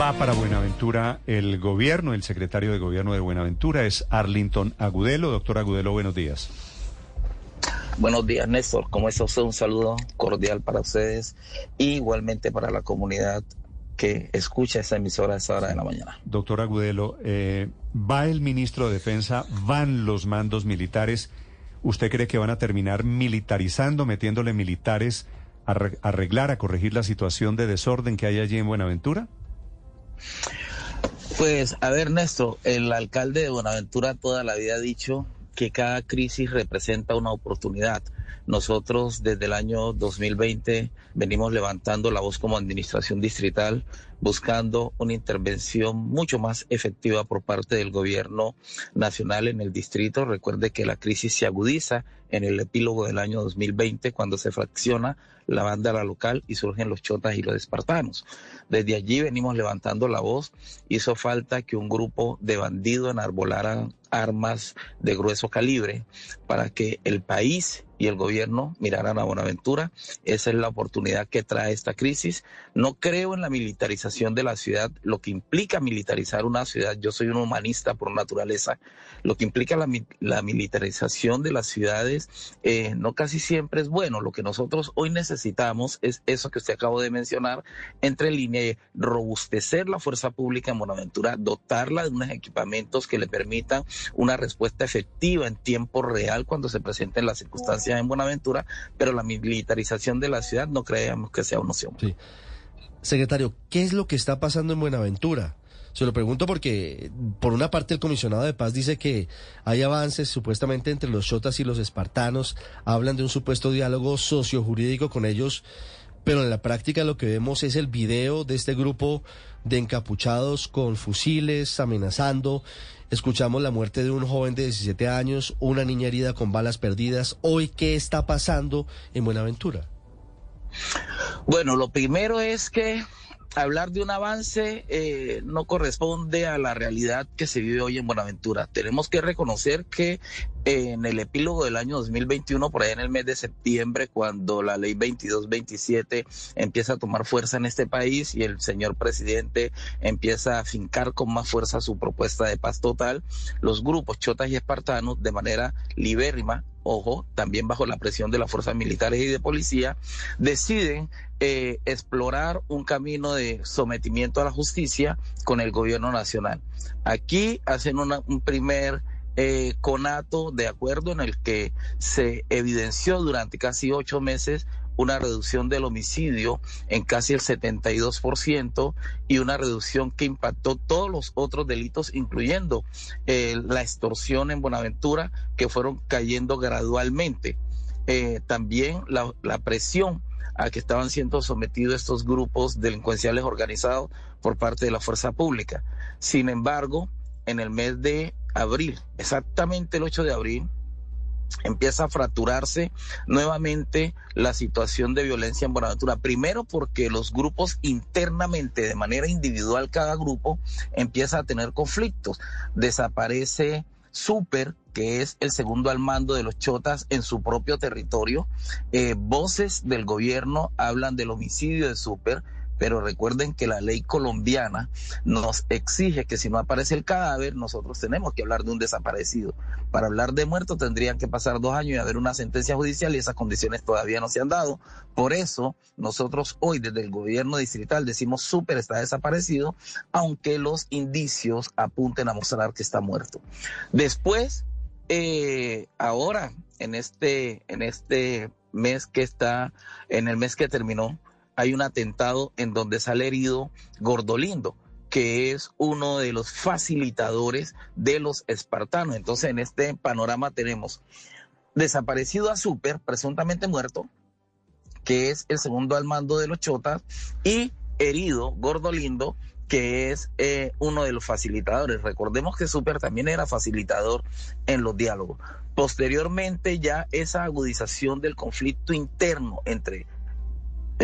Va para Buenaventura el gobierno, el secretario de gobierno de Buenaventura es Arlington Agudelo. Doctor Agudelo, buenos días. Buenos días, Néstor. Como es usted, un saludo cordial para ustedes y igualmente para la comunidad que escucha esta emisora a esta hora de la mañana. Doctor Agudelo, eh, va el ministro de Defensa, van los mandos militares. ¿Usted cree que van a terminar militarizando, metiéndole militares a arreglar, a corregir la situación de desorden que hay allí en Buenaventura? Pues, a ver, Néstor, el alcalde de Buenaventura toda la vida ha dicho que cada crisis representa una oportunidad. Nosotros desde el año 2020 venimos levantando la voz como administración distrital, buscando una intervención mucho más efectiva por parte del gobierno nacional en el distrito. Recuerde que la crisis se agudiza en el epílogo del año 2020 cuando se fracciona la banda local y surgen los chotas y los espartanos. Desde allí venimos levantando la voz. Hizo falta que un grupo de bandidos enarbolaran armas de grueso calibre para que el país y el gobierno miraran a Buenaventura. Esa es la oportunidad que trae esta crisis. No creo en la militarización de la ciudad, lo que implica militarizar una ciudad. Yo soy un humanista por naturaleza. Lo que implica la, militarización de las ciudades eh, no casi siempre es bueno. Lo que nosotros hoy necesitamos es eso que usted acabó de mencionar, entre línea, robustecer la fuerza pública en Buenaventura, dotarla de unos equipamientos que le permitan una respuesta efectiva en tiempo real cuando se presenten las circunstancias en Buenaventura, pero la militarización de la ciudad no creemos que sea una opción. Sí. Secretario, ¿qué es lo que está pasando en Buenaventura? Se lo pregunto porque, por una parte, el comisionado de paz dice que hay avances supuestamente entre los chotas y los espartanos, hablan de un supuesto diálogo sociojurídico con ellos, pero en la práctica lo que vemos es el video de este grupo de encapuchados con fusiles amenazando. Escuchamos la muerte de un joven de 17 años, una niña herida con balas perdidas. Hoy, ¿qué está pasando en Buenaventura? Bueno, lo primero es que hablar de un avance eh, no corresponde a la realidad que se vive hoy en Buenaventura. Tenemos que reconocer que en el epílogo del año 2021, por ahí en el mes de septiembre, cuando la ley 2227 empieza a tomar fuerza en este país y el señor presidente empieza a fincar con más fuerza su propuesta de paz total, los grupos chotas y espartanos de manera libérrima ojo, también bajo la presión de las fuerzas militares y de policía, deciden eh, explorar un camino de sometimiento a la justicia con el gobierno nacional. Aquí hacen un primer eh, conato de acuerdo en el que se evidenció durante casi ocho meses una reducción del homicidio en casi el 72% y una reducción que impactó todos los otros delitos, incluyendo eh, la extorsión en Buenaventura, que fueron cayendo gradualmente. Eh, también la, la presión a que estaban siendo sometidos estos grupos delincuenciales organizados por parte de la fuerza pública. Sin embargo, en el mes de abril, exactamente el 8 de abril, empieza a fracturarse nuevamente la situación de violencia en Buenaventura. Primero porque los grupos internamente, de manera individual, cada grupo empieza a tener conflictos. Desaparece Super, que es el segundo al mando de los chotas en su propio territorio. Eh, voces del gobierno hablan del homicidio de Super pero recuerden que la ley colombiana nos exige que si no aparece el cadáver, nosotros tenemos que hablar de un desaparecido. Para hablar de muerto tendrían que pasar dos años y haber una sentencia judicial y esas condiciones todavía no se han dado. Por eso nosotros hoy desde el gobierno distrital decimos súper está desaparecido, aunque los indicios apunten a mostrar que está muerto. Después, eh, ahora, en este, en este mes que está, en el mes que terminó, hay un atentado en donde sale herido Gordolindo que es uno de los facilitadores de los espartanos. Entonces, en este panorama tenemos desaparecido a Super, presuntamente muerto, que es el segundo al mando de los chotas, y herido Gordolindo, que es eh, uno de los facilitadores. Recordemos que Super también era facilitador en los diálogos. Posteriormente, ya esa agudización del conflicto interno entre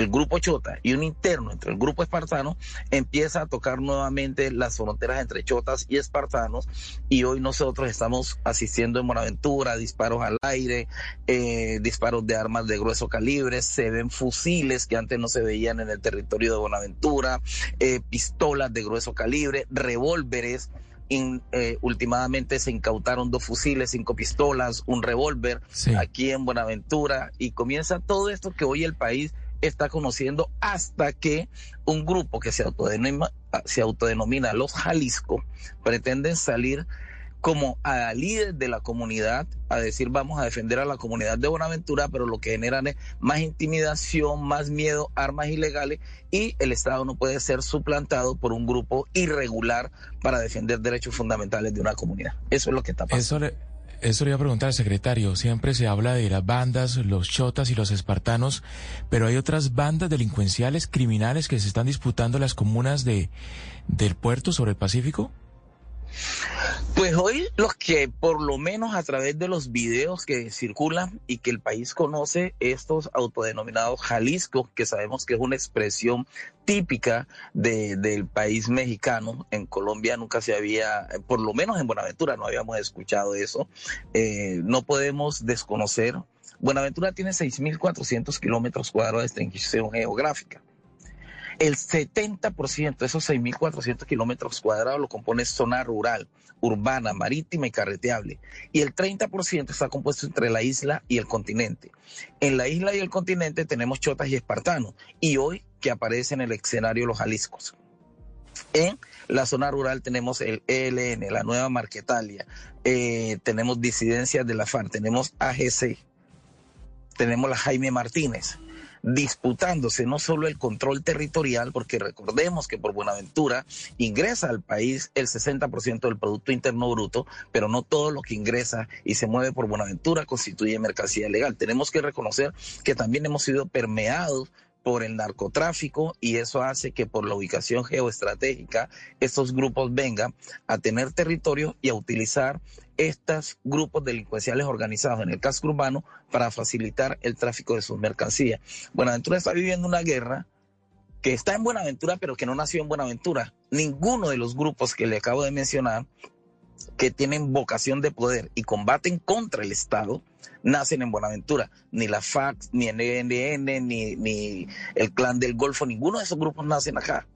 el grupo Chota y un interno entre el grupo espartano, empieza a tocar nuevamente las fronteras entre chotas y espartanos y hoy nosotros estamos asistiendo en Buenaventura, disparos al aire, eh, disparos de armas de grueso calibre, se ven fusiles que antes no se veían en el territorio de Buenaventura, eh, pistolas de grueso calibre, revólveres. Eh, últimamente se incautaron dos fusiles, cinco pistolas, un revólver aquí en Buenaventura y comienza todo esto que hoy el país está conociendo hasta que un grupo que se autodenomina, se autodenomina los Jalisco pretenden salir como a líderes de la comunidad a decir vamos a defender a la comunidad de Buenaventura, pero lo que generan es más intimidación, más miedo, armas ilegales y el Estado no puede ser suplantado por un grupo irregular para defender derechos fundamentales de una comunidad. Eso es lo que está pasando. Eso le iba a preguntar, secretario. Siempre se habla de las bandas, los chotas y los espartanos, pero hay otras bandas delincuenciales, criminales que se están disputando las comunas de, del puerto sobre el Pacífico. Pues hoy los que por lo menos a través de los videos que circulan y que el país conoce, estos autodenominados Jalisco, que sabemos que es una expresión típica del país mexicano, en Colombia nunca se había, por lo menos en Buenaventura no habíamos escuchado eso, eh, no podemos desconocer. Buenaventura tiene 6.400 kilómetros cuadrados de extensión geográfica. El 70% de esos 6.400 kilómetros cuadrados lo compone zona rural, urbana, marítima y carreteable. Y el 30% está compuesto entre la isla y el continente. En la isla y el continente tenemos chotas y espartanos. Y hoy que aparece en el escenario los Jaliscos. En la zona rural tenemos el ELN, la nueva Marquetalia, eh, tenemos disidencias de la FARC, tenemos AGC, tenemos la Jaime Martínez, disputándose no solo el control territorial, porque recordemos que por Buenaventura ingresa al país el 60% del Producto Interno Bruto, pero no todo lo que ingresa y se mueve por Buenaventura constituye mercancía legal. Tenemos que reconocer que también hemos sido permeados por el narcotráfico y eso hace que por la ubicación geoestratégica estos grupos vengan a tener territorio y a utilizar estos grupos delincuenciales organizados en el casco urbano para facilitar el tráfico de sus mercancías. Buenaventura está viviendo una guerra que está en Buenaventura, pero que no nació en Buenaventura. Ninguno de los grupos que le acabo de mencionar, que tienen vocación de poder y combaten contra el Estado, nacen en Buenaventura. Ni la FAC, ni el ENN, ni, ni el Clan del Golfo, ninguno de esos grupos nacen acá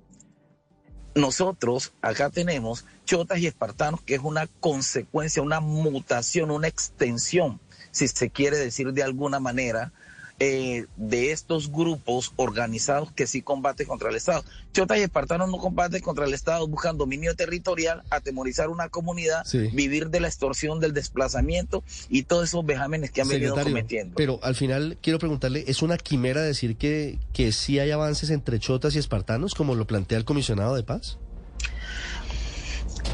nosotros acá tenemos chotas y espartanos, que es una consecuencia, una mutación, una extensión, si se quiere decir de alguna manera, eh, de estos grupos organizados que sí combaten contra el Estado. Chotas y espartanos no combaten contra el Estado, buscan dominio territorial, atemorizar una comunidad, vivir de la extorsión, del desplazamiento y todos esos vejámenes que han venido cometiendo. Pero al final quiero preguntarle, ¿es una quimera decir que, que sí hay avances entre chotas y espartanos, como lo plantea el comisionado de paz?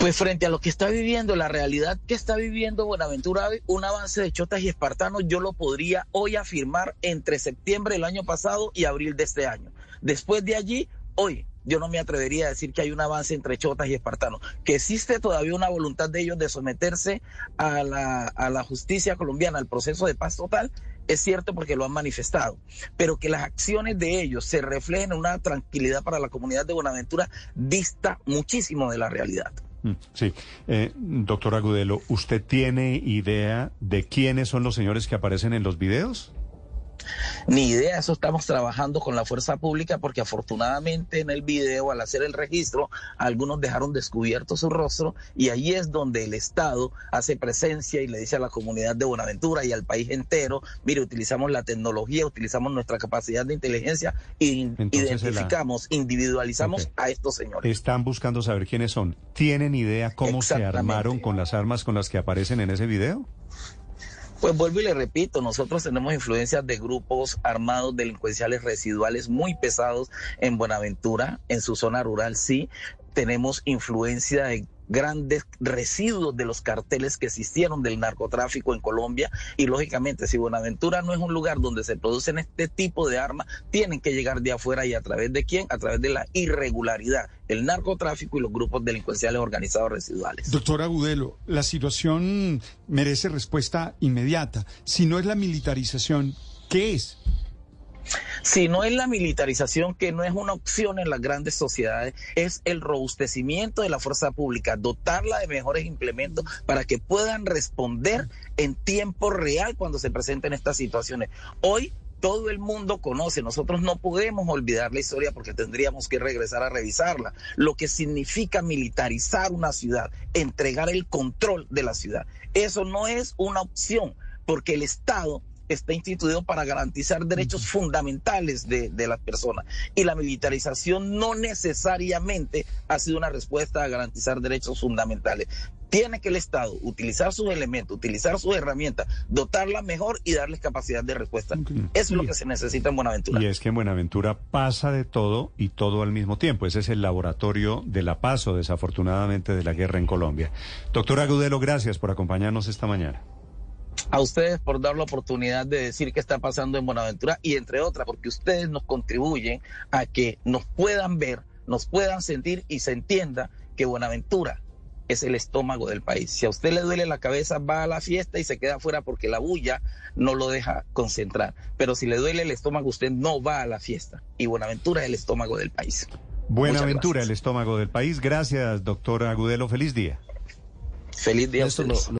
Pues frente a lo que está viviendo, la realidad que está viviendo Buenaventura, un avance de chotas y espartanos, yo lo podría hoy afirmar entre septiembre del año pasado y abril de este año. Después de allí, hoy, yo no me atrevería a decir que hay un avance entre chotas y espartanos, que existe todavía una voluntad de ellos de someterse a la, a la justicia colombiana, al proceso de paz total, es cierto porque lo han manifestado, pero que las acciones de ellos se reflejen en una tranquilidad para la comunidad de Buenaventura dista muchísimo de la realidad. Mm, sí. Eh, doctor Agudelo, ¿usted tiene idea de quiénes son los señores que aparecen en los videos? Ni idea, eso estamos trabajando con la fuerza pública porque afortunadamente en el video, al hacer el registro, algunos dejaron descubierto su rostro y ahí es donde el Estado hace presencia y le dice a la comunidad de Buenaventura y al país entero, mire, utilizamos la tecnología, utilizamos nuestra capacidad de inteligencia y identificamos, individualizamos a estos señores. Están buscando saber quiénes son. ¿Tienen idea cómo se armaron con las armas con las que aparecen en ese video? Pues vuelvo y le repito, nosotros tenemos influencias de grupos armados delincuenciales residuales muy pesados en Buenaventura, en su zona rural, sí. Tenemos influencia de grandes residuos de los carteles que existieron del narcotráfico en Colombia y lógicamente si Buenaventura no es un lugar donde se producen este tipo de armas, tienen que llegar de afuera y a través de quién? A través de la irregularidad, el narcotráfico y los grupos delincuenciales organizados residuales. Doctor Agudelo, la situación merece respuesta inmediata. Si no es la militarización, ¿qué es? Si no es la militarización, que no es una opción en las grandes sociedades, es el robustecimiento de la fuerza pública, dotarla de mejores implementos para que puedan responder en tiempo real cuando se presenten estas situaciones. Hoy todo el mundo conoce. Nosotros no podemos olvidar la historia porque tendríamos que regresar a revisarla. Lo que significa militarizar una ciudad, entregar el control de la ciudad. Eso no es una opción porque el Estado está instituido para garantizar derechos fundamentales de, de, las personas. Y la militarización no necesariamente ha sido una respuesta a garantizar derechos fundamentales. Tiene que el Estado utilizar sus elementos, utilizar sus herramientas, dotarlas mejor y darles capacidad de respuesta. Okay. Eso es lo que se necesita en Buenaventura. Y es que en Buenaventura pasa de todo y todo al mismo tiempo. Ese es el laboratorio de la paz o desafortunadamente de la guerra en Colombia. Doctor Agudelo, gracias por acompañarnos esta mañana a ustedes por dar la oportunidad de decir qué está pasando en Buenaventura y entre otras porque ustedes nos contribuyen a que nos puedan ver, nos puedan sentir y se entienda que Buenaventura es el estómago del país. Si a usted le duele la cabeza, va a la fiesta y se queda afuera porque la bulla no lo deja concentrar. Pero si le duele el estómago, usted no va a la fiesta. Y Buenaventura es el estómago del país. Buenaventura, el estómago del país. Gracias, doctor Agudelo. Feliz día. Feliz día. No,